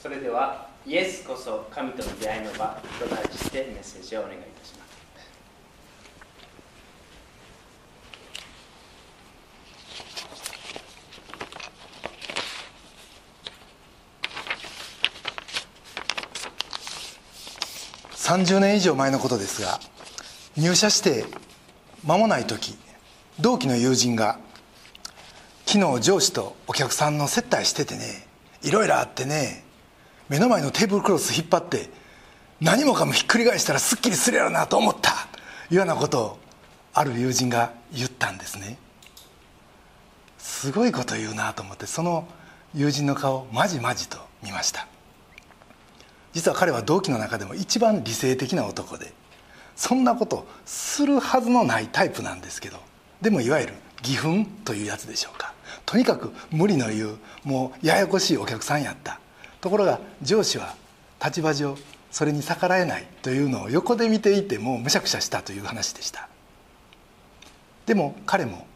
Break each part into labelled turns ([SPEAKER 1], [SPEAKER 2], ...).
[SPEAKER 1] それではイエスこそ神との出会いの場と題してメッセージをお願いいたします。
[SPEAKER 2] 30年以上前のことですが入社して間もない時同期の友人が昨日上司とお客さんの接待しててねいろいろあってね目の前のテーブルクロス引っ張って何もかもひっくり返したらすっきりするやろなと思った。いうようなことをある友人が言ったんですね。すごいこと言うなと思ってその友人の顔まじまじと見ました。実は彼は同期の中でも一番理性的な男でそんなことするはずのないタイプなんですけどでもいわゆる義憤というやつでしょうか。とにかく無理の言うもうややこしいお客さんやった。ところが上司は立場上それに逆らえないというのを横で見ていてもむしゃくしゃしたという話でした。でも彼も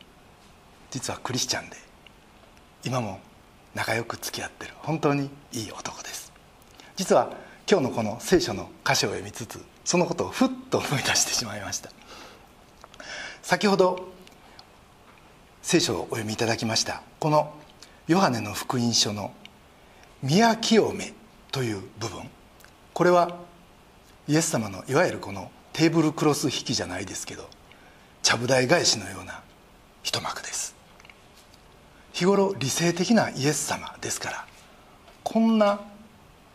[SPEAKER 2] 実はクリスチャンで今も仲良く付き合ってる本当にいい男です。実は今日のこの聖書の箇所を読みつつそのことをふっと思い出してしまいました。先ほど聖書をお読みいただきました。このヨハネの福音書の「宮清め」という部分。これはイエス様のいわゆるこのテーブルクロス引きじゃないですけどちゃぶ台返しのような一幕です。日頃理性的なイエス様ですからこんな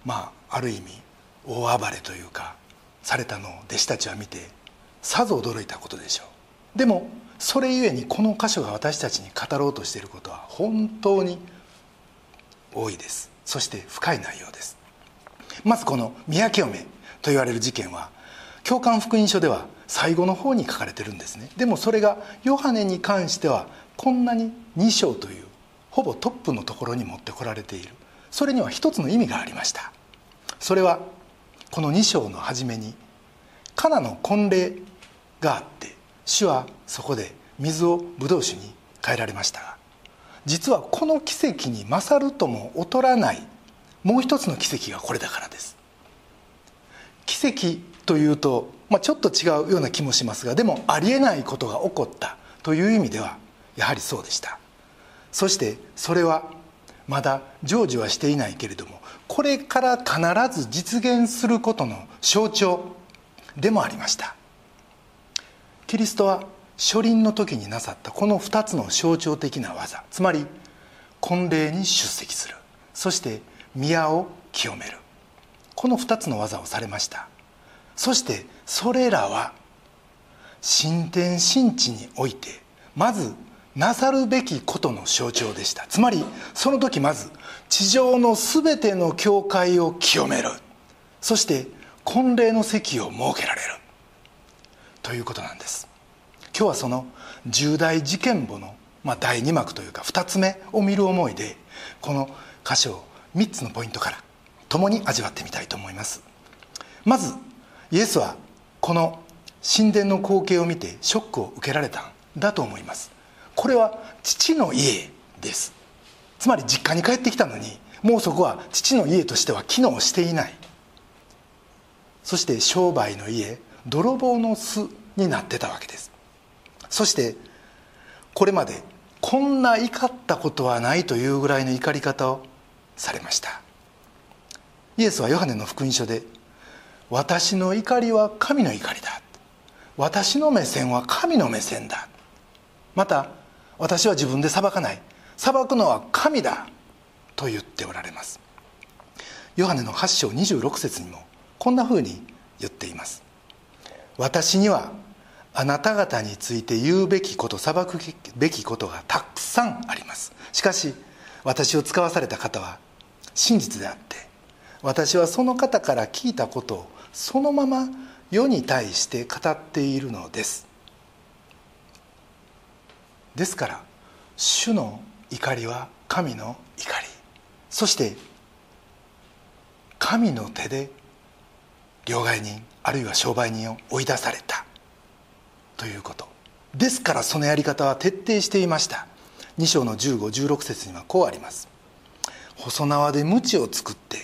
[SPEAKER 2] まあある意味大暴れというかされたのを弟子たちは見てさぞ驚いたことでしょう。でもそれゆえにこの箇所が私たちに語ろうとしていることは本当に多いです。そして深い内容です。まずこの宮清めと言われる事件は教官福音書では最後の方に書かれてるんですね。でもそれがヨハネに関してはこんなに2章というほぼトップのところに持ってこられている。それには一つの意味がありました。それはこの2章の初めにカナの婚礼があって主はそこで水をブドウ酒に変えられました。が実はこの奇跡に勝るとも劣らないもう一つの奇跡がこれだからです。奇跡というと、まあ、ちょっと違うような気もしますがでもありえないことが起こったという意味ではやはりそうでした。そしてそれはまだ成就はしていないけれどもこれから必ず実現することの象徴でもありました。キリストは初臨の時になさったこの2つの象徴的な技つまり婚礼に出席する。そして宮を清める。この2つの技をされました。そしてそれらは新天新地においてまずなさるべきことの象徴でした。つまりその時まず地上の全ての教会を清める。そして婚礼の席を設けられる。ということなんです。今日はその重大事件簿の、まあ、第2幕というか2つ目を見る思いでこの箇所を3つのポイントから共に味わってみたいと思います。まずイエスはこの神殿の光景を見てショックを受けられたんだと思います。これは父の家です。つまり実家に帰ってきたのにもうそこは父の家としては機能していない。そして商売の家泥棒の巣になってたわけです。そしてこれまでこんな怒ったことはないというぐらいの怒り方をされました。イエスはヨハネの福音書で「私の怒りは神の怒りだ」「私の目線は神の目線だ」また「私は自分で裁かない。裁くのは神だ」と言っておられます。ヨハネの8章26節にもこんなふうに言っています。私にはあなた方について言うべきこと裁くべきことがたくさんあります。しかし私を使わされた方は真実であって私はその方から聞いたことをそのまま世に対して語っているのです。ですから主の怒りは神の怒り。そして神の手で両替人あるいは商売人を追い出された。ということ。ですからそのやり方は徹底していました。2章の1516節にはこうあります。細縄で鞭を作って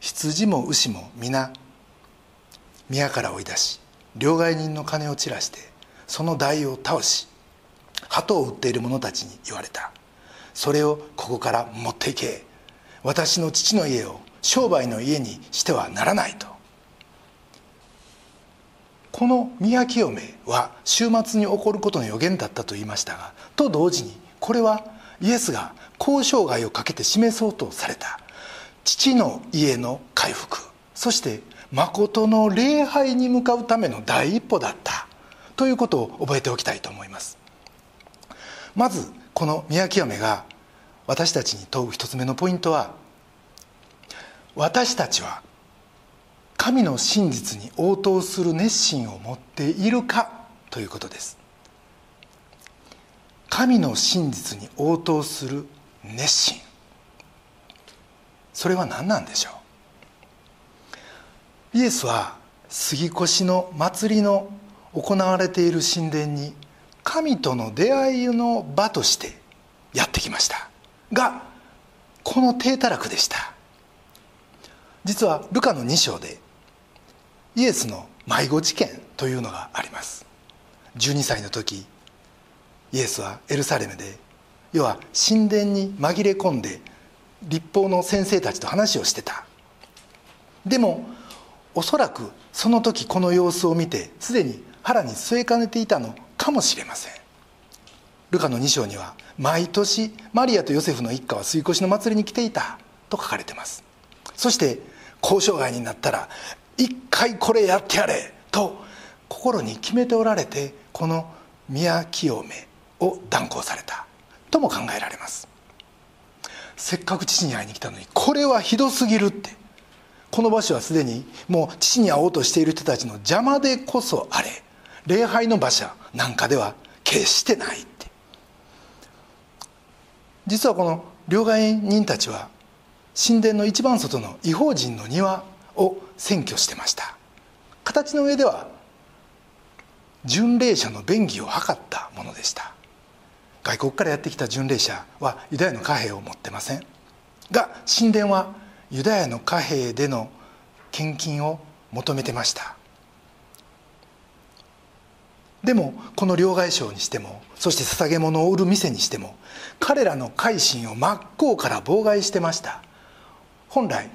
[SPEAKER 2] 羊も牛も皆宮から追い出し両替人の金を散らしてその台を倒し鳩を売っている者たちに言われた。それをここから持っていけ。私の父の家を商売の家にしてはならないと。この宮清めは週末に起こることの予言だったと言いましたがと同時にこれはイエスが交渉外をかけて示そうとされた。父の家の回復。そして誠の礼拝に向かうための第一歩だった。ということを覚えておきたいと思います。まずこの宮清めが私たちに問う一つ目のポイントは私たちは神の真実に応答する熱心を持っているかということです。神の真実に応答する熱心。それは何なんでしょう？イエスは杉越の祭りの行われている神殿に神との出会いの場としてやってきました。がこの低たらくでした。実はルカの2章でイエスの迷子事件というのがあります。12歳の時イエスはエルサレムで要は神殿に紛れ込んで立法の先生たちと話をしてた。でもおそらくその時この様子を見てすでに腹に据えかねていたのかもしれません。ルカの2章には毎年マリアとヨセフの一家は吸い越しの祭りに来ていたと書かれてます。そして交渉外になったら一回これやってやれと心に決めておられてこの宮清めを断行されたとも考えられます。せっかく父に会いに来たのにこれはひどすぎるって。この場所はすでにもう父に会おうとしている人たちの邪魔でこそあれ。礼拝の場所なんかでは決してないって。実はこの両替人たちは神殿の一番外の違法人の庭を占拠してました。形の上では巡礼者の便宜を図ったものでした。外国からやってきた巡礼者はユダヤの貨幣を持ってません。が神殿はユダヤの貨幣での献金を求めてました。でもこの両替商にしてもそして捧げ物を売る店にしても彼らの改心を真っ向から妨害してました。本来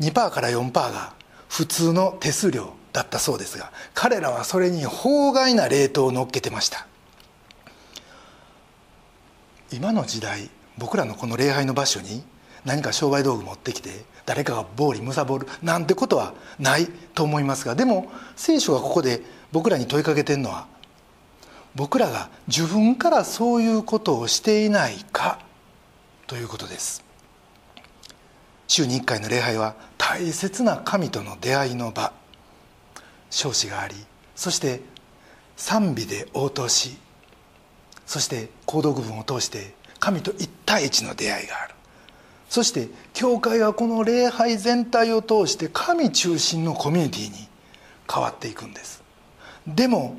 [SPEAKER 2] 2%から4%が普通の手数料だったそうですが彼らはそれに法外なレートを乗っけてました。今の時代僕らのこの礼拝の場所に何か商売道具持ってきて誰かが暴利貪るなんてことはないと思いますがでも聖書がここで僕らに問いかけてるのは僕らが自分からそういうことをしていないかということです。週に1回の礼拝は大切な神との出会いの場。彰子がありそして賛美で応答しそして行動部分を通して神と一対一の出会いがある。そして教会はこの礼拝全体を通して神中心のコミュニティに変わっていくんです。でも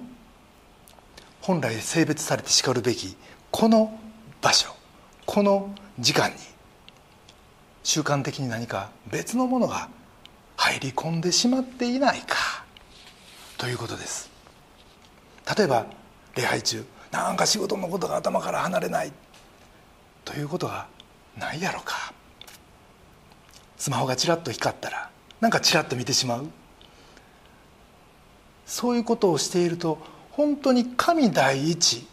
[SPEAKER 2] 本来性別されてしかるべきこの場所この時間に習慣的に何か別のものが入り込んでしまっていないか。ということです。例えば礼拝中なんか仕事のことが頭から離れない。ということがないやろか。スマホがちらっと光ったらなんかちらっと見てしまう。そういうことをしていると本当に神第一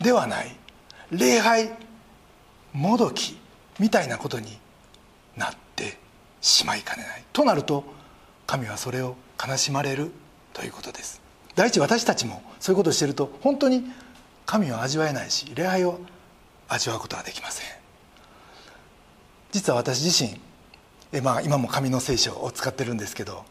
[SPEAKER 2] ではない。礼拝もどきみたいなことにしまいかねない。となると神はそれを悲しまれるということです。第一私たちもそういうことをしていると本当に神を味わえないし礼拝を味わうことができません。実は私自身え、まあ、今も紙の聖書を使ってるんですけど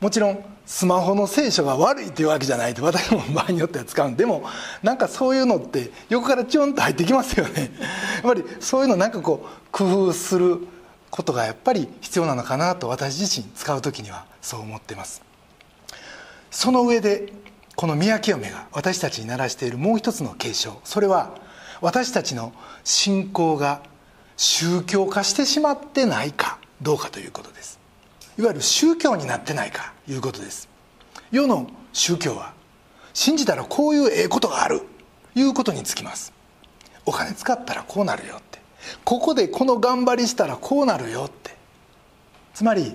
[SPEAKER 2] もちろんスマホの聖書が悪いというわけじゃないと私も場合によっては使うん。でもなんかそういうのって横からチョンと入ってきますよね。やっぱりそういうのなんかこう工夫することがやっぱり必要なのかなと私自身使う時にはそう思ってます。その上でこの宮清めが私たちに鳴らしているもう一つの継承。それは私たちの信仰が宗教化してしまってないかどうかということです。いわゆる宗教になってないかいうことです。世の宗教は信じたらこういうええことがあるいうことにつきます。お金使ったらこうなるよ。ここでこの頑張りしたらこうなるよって。つまり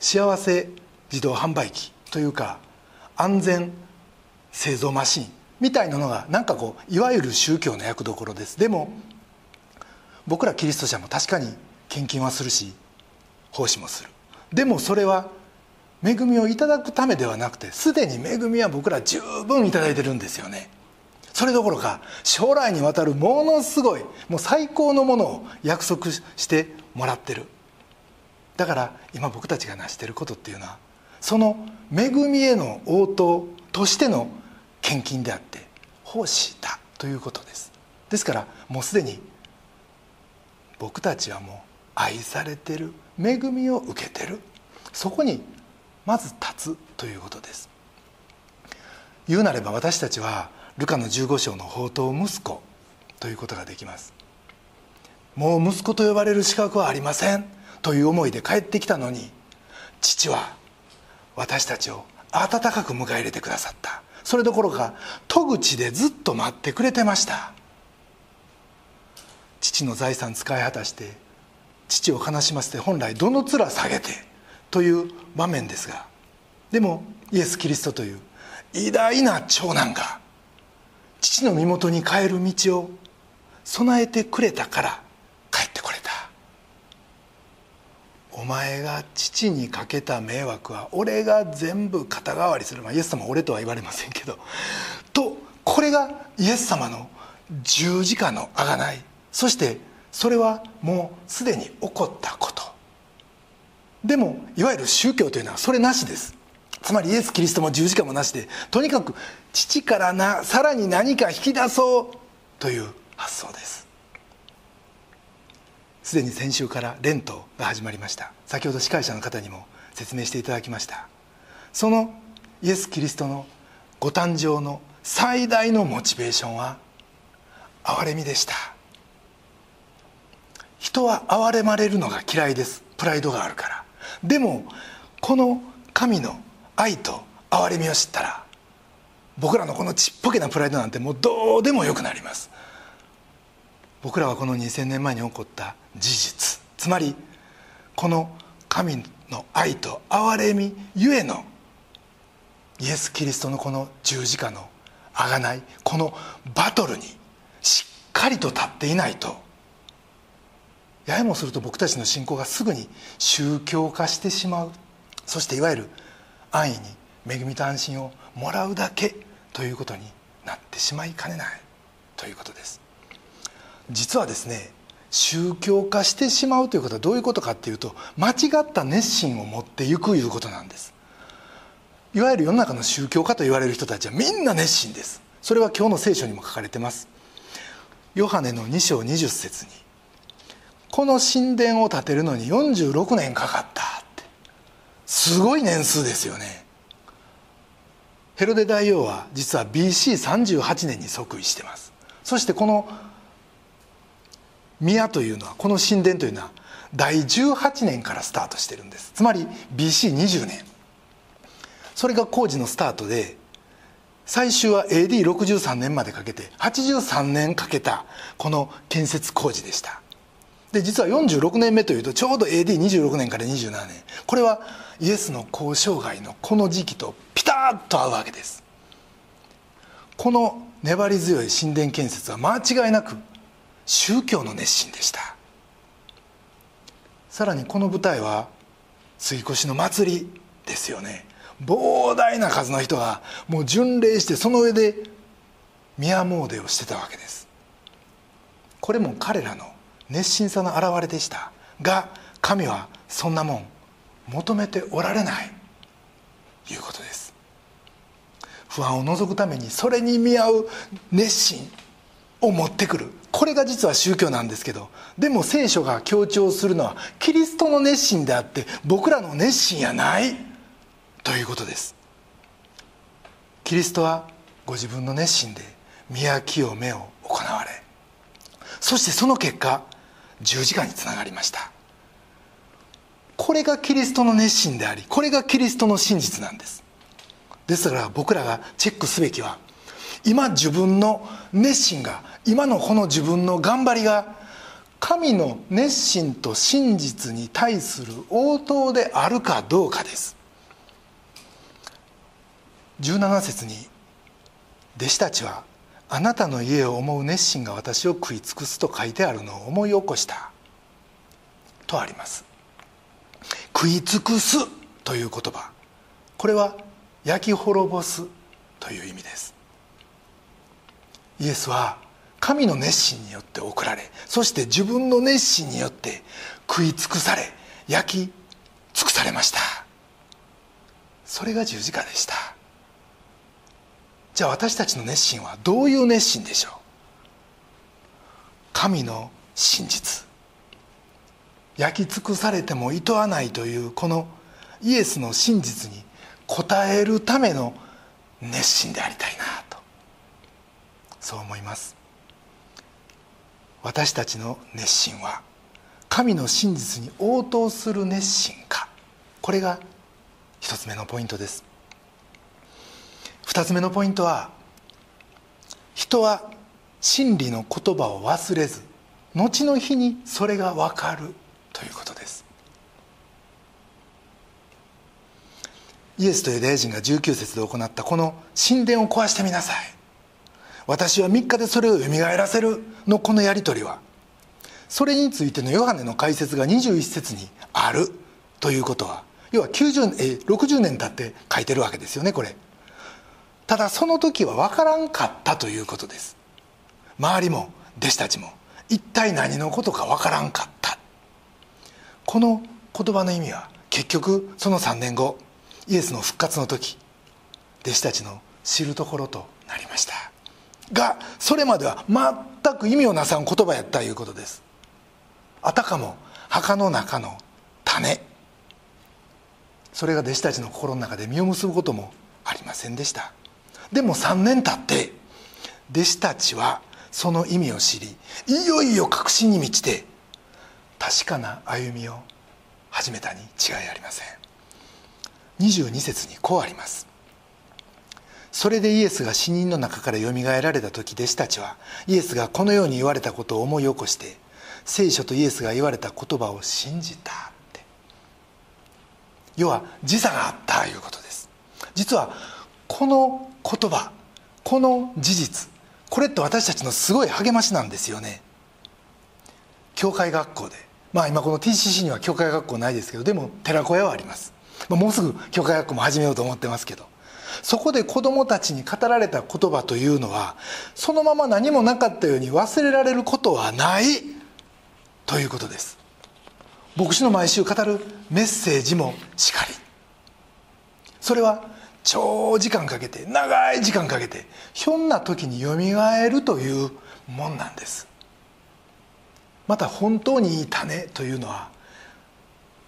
[SPEAKER 2] 幸せ自動販売機というか安全製造マシンみたいなのがなんかこういわゆる宗教の役どころです。でも僕らキリスト者も確かに献金はするし奉仕もする。でもそれは恵みをいただくためではなくてすでに恵みは僕ら十分いただいてるんですよね。それどころか将来にわたるものすごいもう最高のものを約束してもらってる。だから今僕たちが成してることっていうのはその恵みへの応答としての献金であって奉仕だということです。ですからもうすでに僕たちはもう愛されてる恵みを受けてる。そこにまず立つということです。言うなれば私たちはルカの15章の宝刀息子ということができます。もう息子と呼ばれる資格はありませんという思いで帰ってきたのに父は私たちを温かく迎え入れてくださった。それどころか戸口でずっと待ってくれてました。父の財産使い果たして父を悲しませて本来どの面下げてという場面ですがでもイエス・キリストという偉大な長男が父の身元に帰る道を備えてくれたから帰ってこれた。お前が父にかけた迷惑は俺が全部肩代わりする、まあ、イエス様は俺とは言われませんけど。とこれがイエス様の十字架のあがない。そしてそれはもうすでに起こったこと。でもいわゆる宗教というのはそれなしです。つまりイエス・キリストも十字架もなしでとにかく父からなさらに何か引き出そうという発想です。すでに先週からレントが始まりました。先ほど司会者の方にも説明していただきました。そのイエス・キリストのご誕生の最大のモチベーションは憐れみでした。人は憐れまれるのが嫌いです。プライドがあるから。でもこの神の愛と憐れみを知ったら僕らのこのちっぽけなプライドなんてもうどうでもよくなります。僕らはこの2000年前に起こった事実つまりこの神の愛と憐れみゆえのイエス・キリストのこの十字架のあがないこのバトルにしっかりと立っていないとややもすると僕たちの信仰がすぐに宗教化してしまう。そしていわゆる安易に恵みと安心をもらうだけということになってしまいかねないということです。実はですね宗教化してしまうということはどういうことかっていうと間違った熱心を持っていくいうことなんです。いわゆる世の中の宗教家と言われる人たちはみんな熱心です。それは今日の聖書にも書かれてます。ヨハネの2章20節にこの神殿を建てるのに46年かかった。すごい年数ですよね。ヘロデ大王は実は BC38 年に即位してます。そしてこの宮というのはこの神殿というのは第18年からスタートしてるんです。つまり BC20 年。それが工事のスタートで最終は AD63 年までかけて83年かけたこの建設工事でした。で実は46年目というとちょうど AD26 年から27年。これはイエスの交渉外のこの時期とピタッと合うわけです。この粘り強い神殿建設は間違いなく宗教の熱心でした。さらにこの舞台は杉越の祭りですよね。膨大な数の人がもう巡礼してその上で宮詣をしてたわけです。これも彼らの熱心さの表れでした。が神はそんなもん求めておられない。いうことです。不安を除くためにそれに見合う熱心を持ってくる。これが実は宗教なんですけどでも聖書が強調するのはキリストの熱心であって僕らの熱心やない。ということです。キリストはご自分の熱心で宮清めを行われ。そしてその結果十字架につながりました。これがキリストの熱心でありこれがキリストの真実なんです。ですから僕らがチェックすべきは今自分の熱心が今のこの自分の頑張りが神の熱心と真実に対する応答であるかどうかです。17節に弟子たちはあなたの家を思う熱心が私を食い尽くすと書いてあるのを思い起こした。とあります。食い尽くすという言葉。これは焼き滅ぼすという意味です。イエスは神の熱心によって送られそして自分の熱心によって食い尽くされ焼き尽くされました。それが十字架でした。じゃあ私たちの熱心はどういう熱心でしょう？神の真実。焼き尽くされてもいとわないというこのイエスの真実に応えるための熱心でありたいなと。そう思います。私たちの熱心は神の真実に応答する熱心か。これが一つ目のポイントです。二つ目のポイントは人は真理の言葉を忘れず後の日にそれが分かるということです。イエスとユダヤ人が19節で行ったこの神殿を壊してみなさい。私は3日でそれをよみがえらせるのこのやり取りはそれについてのヨハネの解説が21節にあるということは要は90え60年経って書いてるわけですよねこれ。ただその時は分からんかったということです。周りも弟子たちも。一体何のことか分からんかった。この言葉の意味は結局その3年後イエスの復活の時弟子たちの知るところとなりました。がそれまでは全く意味をなさん言葉やったいうことです。あたかも墓の中の種。それが弟子たちの心の中で実を結ぶこともありませんでした。でも3年経って弟子たちはその意味を知りいよいよ確信に満ちて確かな歩みを始めたに違いありません。22節にこうあります。それでイエスが死人の中からよみがえられた時弟子たちはイエスがこのように言われたことを思い起こして聖書とイエスが言われた言葉を信じたって。要は時差があったということです。実はこの言葉この事実これって私たちのすごい励ましなんですよね。教会学校で。まあ今この TCC には教会学校ないですけどでも寺子屋はあります。もうすぐ教会学校も始めようと思ってますけど。そこで子供たちに語られた言葉というのはそのまま何もなかったように忘れられることはないということです。牧師の毎週語るメッセージもしかり。それは長時間かけて長い時間かけてひょんな時によみがえるというもんなんです。また本当にいい種というのは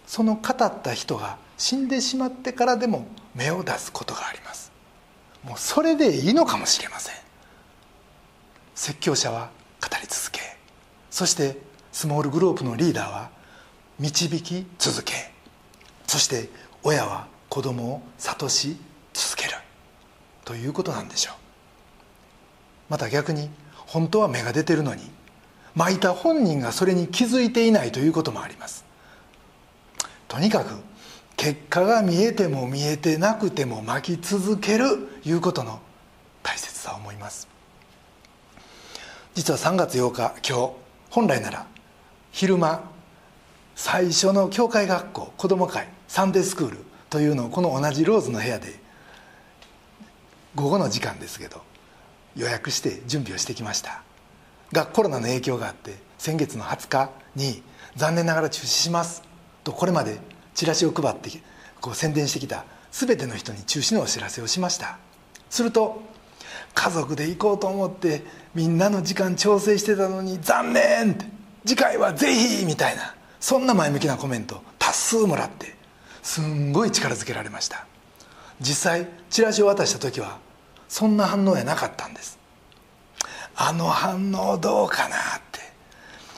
[SPEAKER 2] その語った人が死んでしまってからでも芽を出すことがあります。もうそれでいいのかもしれません。説教者は語り続けそしてスモールグループのリーダーは導き続けそして親は子供を諭しということなんでしょう。また逆に本当は芽が出てるのにまいた本人がそれに気づいていないということもあります。とにかく結果が見えても見えてなくても巻き続けるいうことの大切さを思います。実は3月8日今日本来なら昼間最初の教会学校子ども会サンデースクールというのをこの同じローズの部屋で午後の時間ですけど予約して準備をしてきました。がコロナの影響があって先月の20日に残念ながら中止します。とこれまでチラシを配ってこう宣伝してきた全ての人に中止のお知らせをしました。すると家族で行こうと思ってみんなの時間調整してたのに残念次回はぜひみたいなそんな前向きなコメント多数もらってすんごい力づけられました。実際チラシを渡した時はそんな反応やなかったんです。あの反応どうかなって。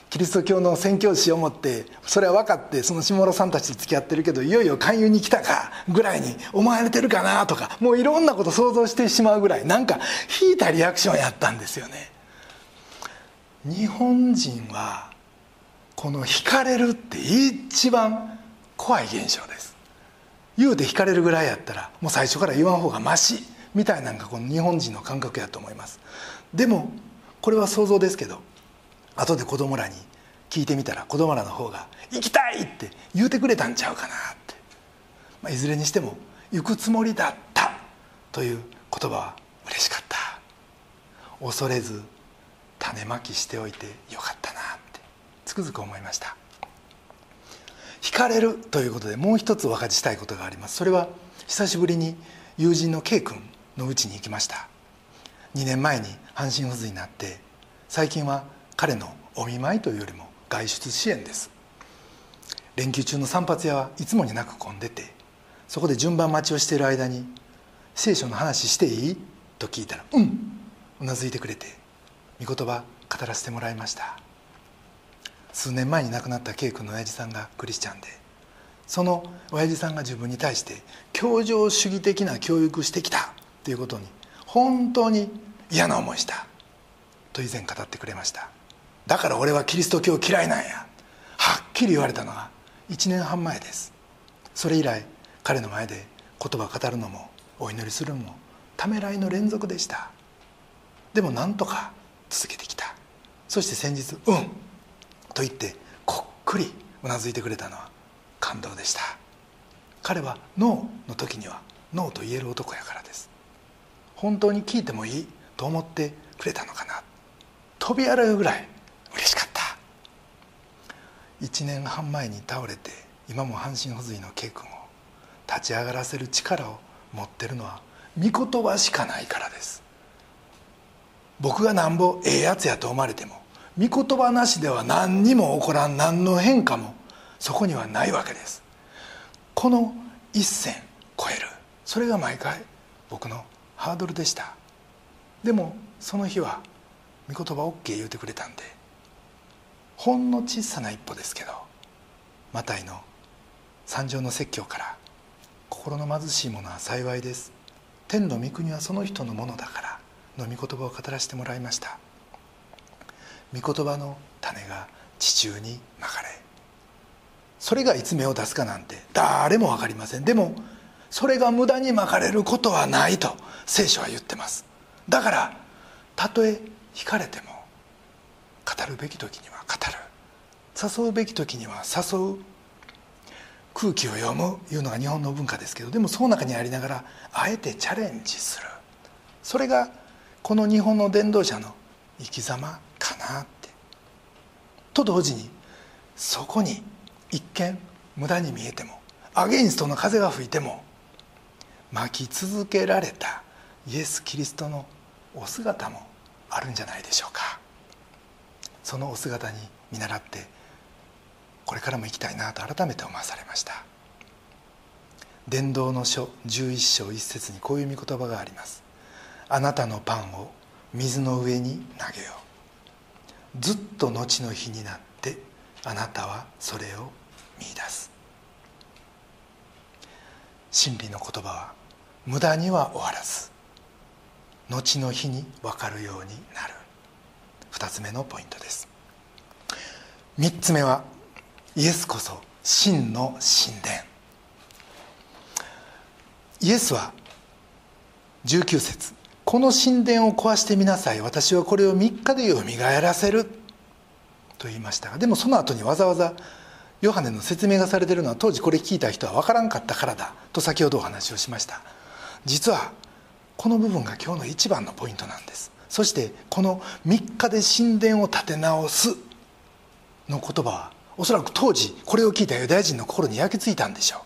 [SPEAKER 2] キリスト教の宣教師を持ってそれは分かってその下村さんたちと付き合ってるけどいよいよ勧誘に来たかぐらいに思われてるかなとかもういろんなこと想像してしまうぐらいなんか引いたリアクションやったんですよね。日本人はこの惹かれるって一番怖い現象です。言うて惹かれるぐらいやったらもう最初から言わん方がましみたいなのがこの日本人の感覚やと思います。でもこれは想像ですけど後で子供らに聞いてみたら子供らの方が「行きたい!」って言うてくれたんちゃうかなって、まあ、いずれにしても「行くつもりだった」という言葉は嬉しかった。恐れず種まきしておいてよかったなってつくづく思いました。惹かれるということでもう一つお分かりしたいことがあります。それは久しぶりに友人の K 君のうちに行きました。2年前に半身不随になって最近は彼のお見舞いというよりも外出支援です。連休中の散髪屋はいつもになく混んでてそこで順番待ちをしている間に「聖書の話していい?」と聞いたら「うん」うなずいてくれて御言葉語らせてもらいました。数年前に亡くなった K 君の親父さんがクリスチャンでその親父さんが自分に対して教条主義的な教育してきた。ということに本当に嫌な思いした。と以前語ってくれました。だから俺はキリスト教嫌いなんや。はっきり言われたのが1年半前です。それ以来彼の前で言葉を語るのもお祈りするのもためらいの連続でした。でも何とか続けてきた。そして先日「うん」と言ってこっくりうなずいてくれたのは感動でした。彼は「ノー」の時には「ノー」と言える男やから。本当に聞いてもいいと思ってくれたのかな。飛び洗うぐらい嬉しかった。1年半前に倒れて今も半身不随の K 君を立ち上がらせる力を持ってるのは御言葉しかないからです。僕がなんぼええやつやと思われても御言葉なしでは何にも起こらん何の変化もそこにはないわけです。この一線超える。それが毎回僕のハードルでした。でもその日は御言葉 OK 言うてくれたんでほんの小さな一歩ですけどマタイの三条の説教から心の貧しい者は幸いです。天の御国はその人のものだからの御言葉を語らせてもらいました。御言葉の種が地中にまかれそれがいつ芽を出すかなんて誰も分かりません。でもそれが無駄にまかれることはないと聖書は言ってます。だからたとえ惹かれても語るべき時には語る。誘うべき時には誘う。空気を読むいうのが日本の文化ですけどでもその中にありながらあえてチャレンジする。それがこの日本の伝道者の生き様かなって。と同時にそこに一見無駄に見えてもアゲインストの風が吹いても巻き続けられたイエス・キリストのお姿もあるんじゃないでしょうか。そのお姿に見習ってこれからも行きたいなと改めて思わされました。伝道の書11章1節にこういう御言葉があります。あなたのパンを水の上に投げよう。ずっと後の日になってあなたはそれを見いだす。真理の言葉は無駄には終わらず後の日に分かるようになる。2つ目のポイントです。3つ目はイエスこそ真の神殿。イエスは19節この神殿を壊してみなさい。私はこれを3日でよみがえらせる。と言いましたがでもその後にわざわざヨハネの説明がされているのは当時これ聞いた人は分からんかったからだ。と先ほどお話をしました。実はこの部分が今日の一番のポイントなんです。そしてこの3日で神殿を建て直すの言葉はおそらく当時これを聞いたユダヤ人の心に焼き付いたんでしょう。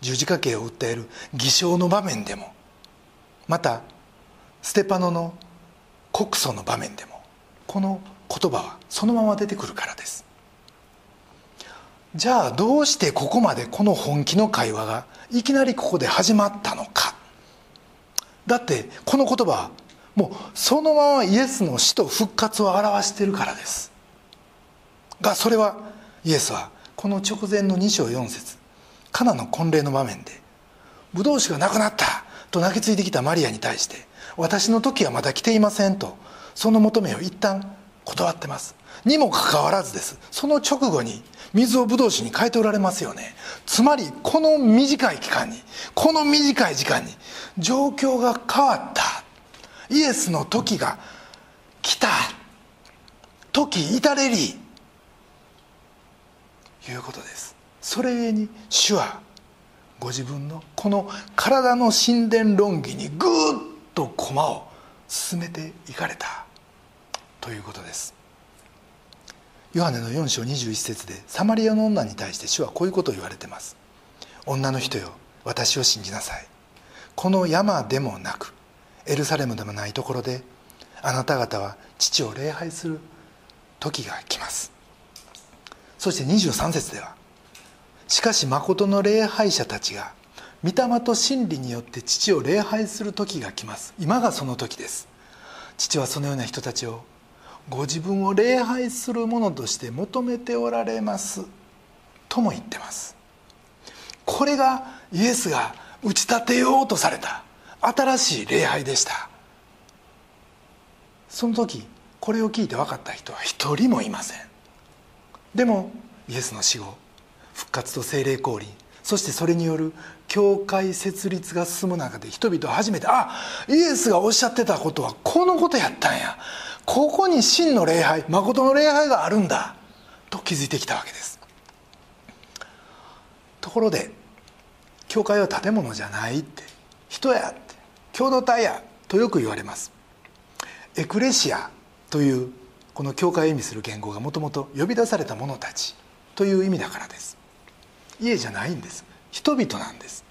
[SPEAKER 2] 十字架刑を訴える偽証の場面でもまたステパノの告訴の場面でもこの言葉はそのまま出てくるからです。じゃあどうしてここまでこの本気の会話がいきなりここで始まったのか。だってこの言葉はもうそのままイエスの死と復活を表しているからです。がそれはイエスはこの直前の2章4節カナの婚礼の場面で「ブドウ酒がなくなった」と泣きついてきたマリアに対して「私の時はまだ来ていません」とその求めを一旦断ってます。にもかかわらずです。その直後に水をブドウ酒に変えておられますよね。つまりこの短い期間にこの短い時間に状況が変わった。イエスの時が来た。時至れり。いうことです。それゆえに主はご自分のこの体の神殿論議にぐーっと駒を進めていかれた。ということです。ヨハネの4章21節でサマリアの女に対して主はこういうことを言われてます。女の人よ私を信じなさい。この山でもなくエルサレムでもないところであなた方は父を礼拝する時が来ます。そして23節ではしかし誠の礼拝者たちが御霊と真理によって父を礼拝する時が来ます。今がその時です。父はそのような人たちをご自分を礼拝するものとして求めておられます。とも言ってます。これがイエスが打ち立てようとされた。新しい礼拝でした。その時これを聞いて分かった人は一人もいません。でもイエスの死後復活と精霊降臨そしてそれによる教会設立が進む中で人々は初めてあイエスがおっしゃってたことはこのことやったんや。ここに真の礼拝誠の礼拝があるんだと気づいてきたわけです。ところで教会は建物じゃないって人やって共同体やとよく言われます。エクレシアというこの教会を意味する言語がもともと呼び出された者たちという意味だからです。家じゃないんです。人々なんです。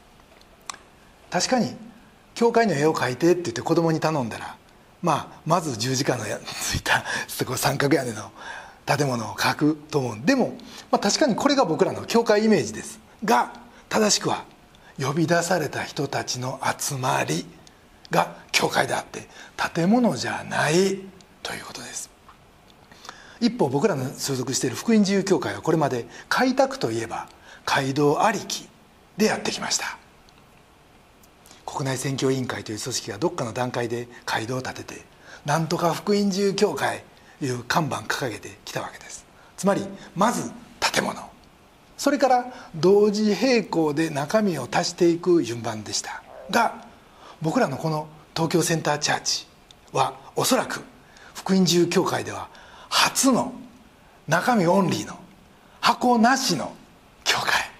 [SPEAKER 2] 確かに教会の絵を描いてって言って子供に頼んだらまあ、まず十字架のついた三角屋根の建物を描くと思うでも、まあ、確かにこれが僕らの教会イメージです。が正しくは呼び出された人たちの集まりが教会であって建物じゃないということです。一方僕らの所属している福音自由教会はこれまで開拓といえば街道ありきでやってきました。国内選挙委員会という組織がどっかの段階で街道を立ててなんとか福音自由教会いう看板掲げてきたわけです。つまりまず建物。それから同時並行で中身を足していく順番でした。が僕らのこの東京センターチャーチはおそらく福音自由教会では初の中身オンリーの箱なしの教会。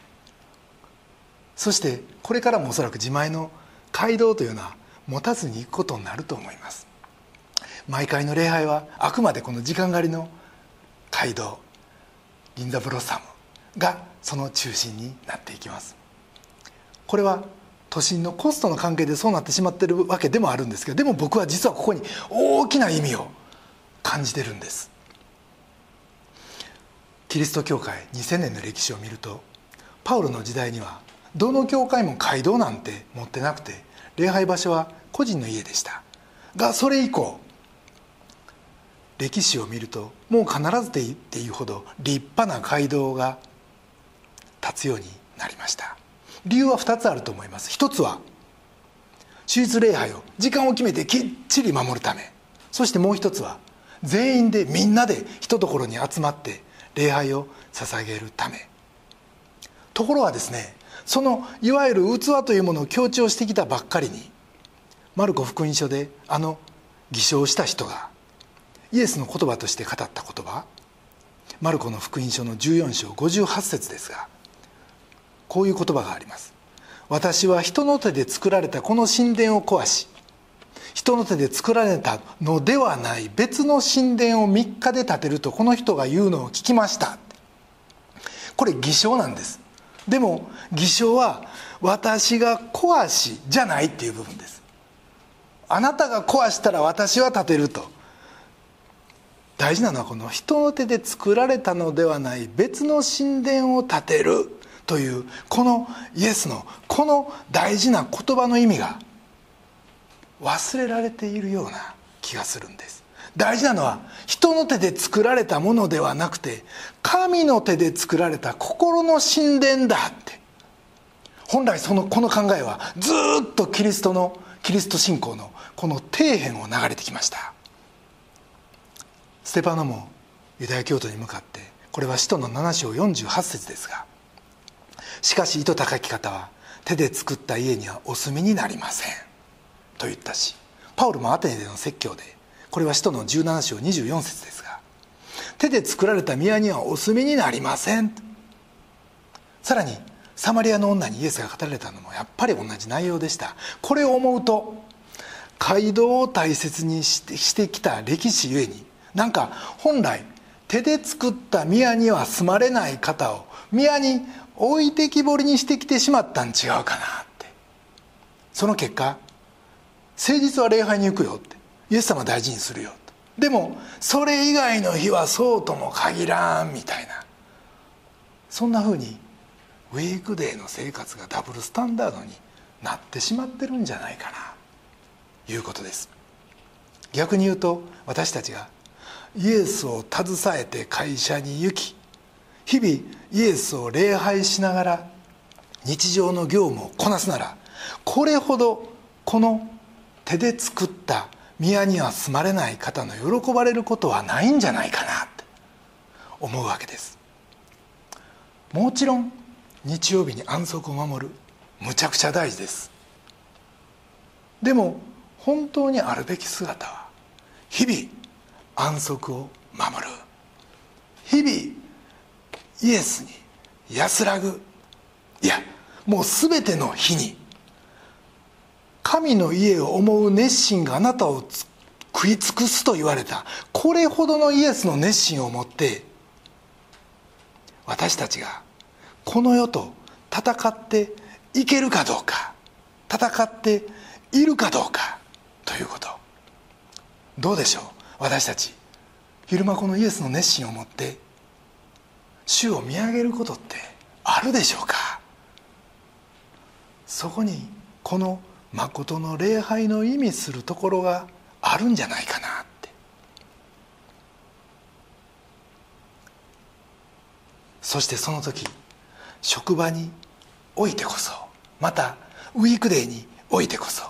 [SPEAKER 2] そしてこれからもおそらく自前の街道というのは持たずに行くことになると思います。毎回の礼拝はあくまでこの時間狩りの街道銀座ブロッサムがその中心になっていきます。これは都心のコストの関係でそうなってしまってるわけでもあるんですけどでも僕は実はここに大きな意味を感じてるんです。キリスト教会2000年の歴史を見るとパウロの時代にはどの教会も街道なんて持ってなくて礼拝場所は個人の家でした。がそれ以降歴史を見るともう必ずでいいっていうほど立派な街道が立つようになりました。理由は2つあると思います。一つは手術礼拝を時間を決めてきっちり守るため。そしてもう一つは全員でみんなでひとところに集まって礼拝を捧げるため。ところがですねそのいわゆる器というものを強調してきたばっかりにマルコ福音書であの偽証した人がイエスの言葉として語った言葉マルコの福音書の14章58節ですがこういう言葉があります。私は人の手で作られたこの神殿を壊し人の手で作られたのではない別の神殿を3日で建てるとこの人が言うのを聞きました。これ偽証なんです。でも偽証は私が壊しじゃないっていう部分です。あなたが壊したら私は建てると。大事なのはこの人の手で作られたのではない別の神殿を建てるというこのイエスのこの大事な言葉の意味が忘れられているような気がするんです。大事なのは人の手で作られたものではなくて神の手で作られた心の神殿だって。本来そのこの考えはずっとキリストのキリスト信仰のこの底辺を流れてきました。ステパノもユダヤ教徒に向かってこれは使徒の7章48節ですがしかし糸高き方は手で作った家にはお住みになりませんと言ったしパウルもアテネでの説教でこれは使徒の17章24節ですが手で作られた宮にはお住みになりません。さらにサマリアの女にイエスが語られたのもやっぱり同じ内容でした。これを思うと街道を大切にしてしてきた歴史ゆえになんか本来手で作った宮には住まれない方を宮に置いてきぼりにしてきてしまったん違うかなって。その結果誠実は礼拝に行くよって。イエス様大事にするよ。でもそれ以外の日はそうとも限らんみたいな。そんなふうにウィークデーの生活がダブルスタンダードになってしまってるんじゃないかな。いうことです。逆に言うと私たちがイエスを携えて会社に行き日々イエスを礼拝しながら日常の業務をこなすならこれほどこの手で作った宮には住まれない方の喜ばれることはないんじゃないかなって思うわけです。もちろん日曜日に安息を守るむちゃくちゃ大事です。でも本当にあるべき姿は日々安息を守る。日々イエスに安らぐ。いやもう全ての日に神の家を思う熱心があなたを食い尽くすと言われた。これほどのイエスの熱心を持って私たちがこの世と戦っていけるかどうか戦っているかどうかということ。どうでしょう？私たち昼間このイエスの熱心を持って主を見上げることってあるでしょうか？そこにこの誠の礼拝の意味するところがあるんじゃないかなって。そしてその時職場においてこそまたウィークデーにおいてこそ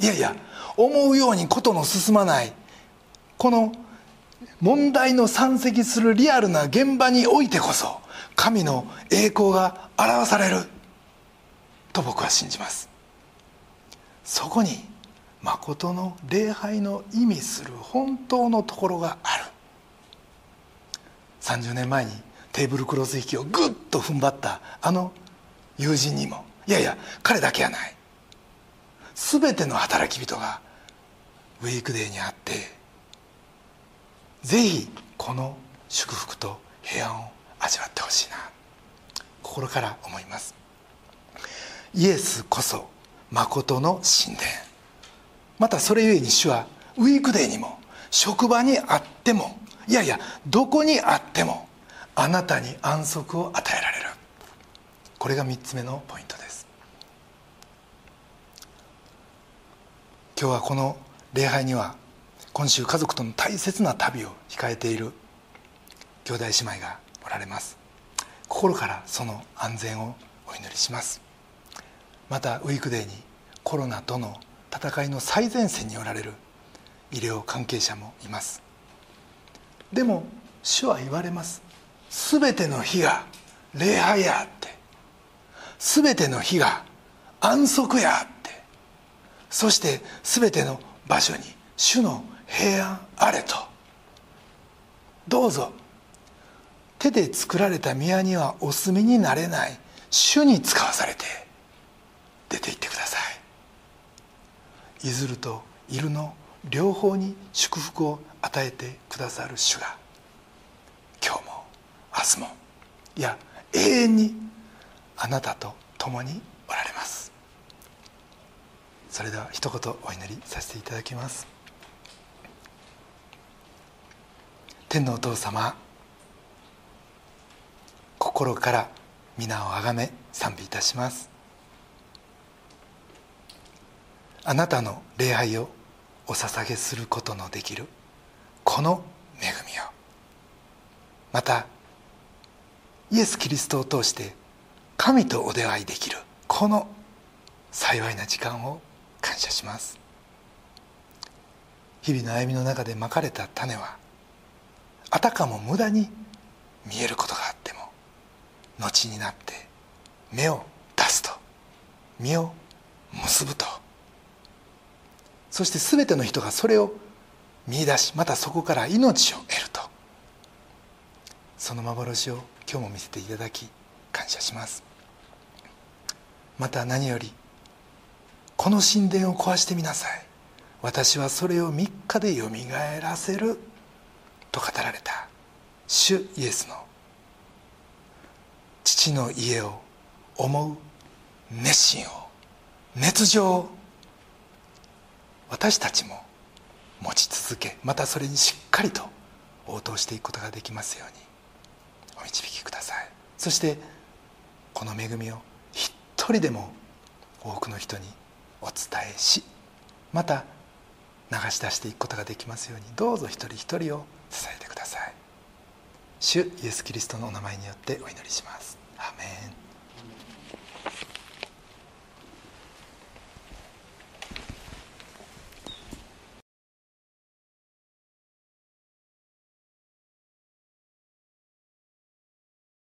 [SPEAKER 2] いやいや思うようにことの進まないこの問題の山積するリアルな現場においてこそ神の栄光が表されると僕は信じます。そこに誠の礼拝の意味する本当のところがある。30年前にテーブルクロス引きをぐっと踏ん張ったあの友人にもいやいや彼だけやない。全ての働き人がウィークデーにあってぜひこの祝福と平安を味わってほしいな。心から思います。イエスこそ誠の神殿。またそれゆえに主はウィークデーにも職場にあってもいやいやどこにあってもあなたに安息を与えられる。これが3つ目のポイントです。今日はこの礼拝には今週家族との大切な旅を控えている兄弟姉妹がおられます。心からその安全をお祈りします。またウィークデーにコロナとの戦いの最前線におられる医療関係者もいます。でも主は言われます。全ての日が礼拝やって。全ての日が安息やって。そして全ての場所に主の平安あれと。どうぞ。手で作られた宮にはお住みになれない主に使わされて。出て行ってください。いずるといるの両方に祝福を与えてくださる主が今日も明日もいや永遠にあなたと共におられます。それでは一言お祈りさせていただきます。天のお父様心から皆をあがめ賛美いたします。あなたの礼拝をお捧げすることのできるこの恵みを。またイエス・キリストを通して神とお出会いできるこの幸いな時間を感謝します。日々の歩みの中でまかれた種はあたかも無駄に見えることがあっても後になって芽を出すと実を結ぶと。そして全ての人がそれを見出しまたそこから命を得ると。その幻を今日も見せていただき感謝します。また何よりこの神殿を壊してみなさい。私はそれを3日でよみがえらせる。と語られた。主イエスの父の家を思う熱心を熱情を私たちも持ち続けまたそれにしっかりと応答していくことができますようにお導きください。そしてこの恵みを一人でも多くの人にお伝えしまた流し出していくことができますようにどうぞ一人一人を支えてください。主イエス・キリストのお名前によってお祈りします。アメン。